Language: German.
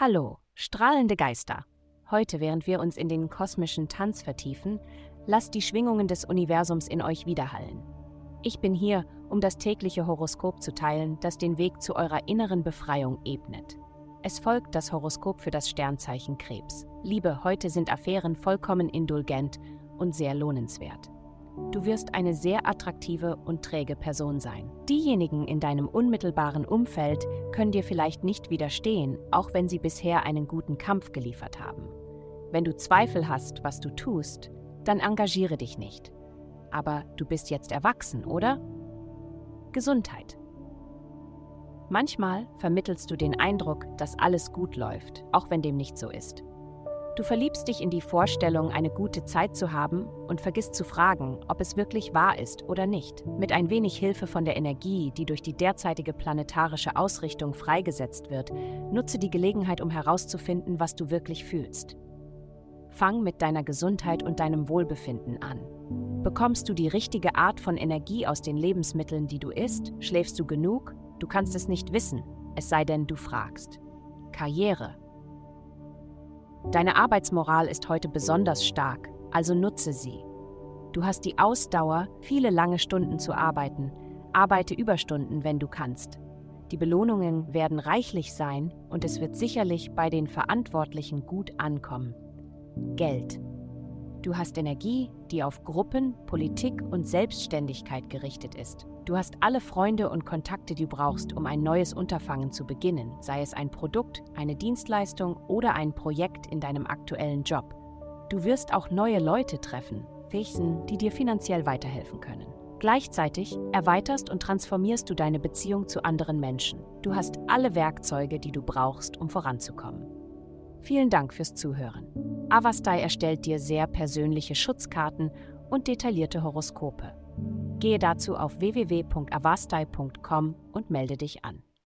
Hallo, strahlende Geister. Heute, während wir uns in den kosmischen Tanz vertiefen, lasst die Schwingungen des Universums in euch widerhallen. Ich bin hier, um das tägliche Horoskop zu teilen, das den Weg zu eurer inneren Befreiung ebnet. Es folgt das Horoskop für das Sternzeichen Krebs. Liebe, heute sind Affären vollkommen indulgent und sehr lohnenswert. Du wirst eine sehr attraktive und träge Person sein. Diejenigen in deinem unmittelbaren Umfeld können dir vielleicht nicht widerstehen, auch wenn sie bisher einen guten Kampf geliefert haben. Wenn du Zweifel hast, was du tust, dann engagiere dich nicht. Aber du bist jetzt erwachsen, oder? Gesundheit. Manchmal vermittelst du den Eindruck, dass alles gut läuft, auch wenn dem nicht so ist. Du verliebst dich in die Vorstellung, eine gute Zeit zu haben und vergisst zu fragen, ob es wirklich wahr ist oder nicht. Mit ein wenig Hilfe von der Energie, die durch die derzeitige planetarische Ausrichtung freigesetzt wird, nutze die Gelegenheit, um herauszufinden, was du wirklich fühlst. Fang mit deiner Gesundheit und deinem Wohlbefinden an. Bekommst du die richtige Art von Energie aus den Lebensmitteln, die du isst? Schläfst du genug? Du kannst es nicht wissen, es sei denn, du fragst. Karriere. Deine Arbeitsmoral ist heute besonders stark, also nutze sie. Du hast die Ausdauer, viele lange Stunden zu arbeiten. Arbeite Überstunden, wenn du kannst. Die Belohnungen werden reichlich sein und es wird sicherlich bei den Verantwortlichen gut ankommen. Geld. Du hast Energie, die auf Gruppen, Politik und Selbstständigkeit gerichtet ist. Du hast alle Freunde und Kontakte, die du brauchst, um ein neues Unterfangen zu beginnen, sei es ein Produkt, eine Dienstleistung oder ein Projekt in deinem aktuellen Job. Du wirst auch neue Leute treffen, welchen, die dir finanziell weiterhelfen können. Gleichzeitig erweiterst und transformierst du deine Beziehung zu anderen Menschen. Du hast alle Werkzeuge, die du brauchst, um voranzukommen. Vielen Dank fürs Zuhören. Avastai erstellt dir sehr persönliche Schutzkarten und detaillierte Horoskope. Gehe dazu auf www.avastai.com und melde dich an.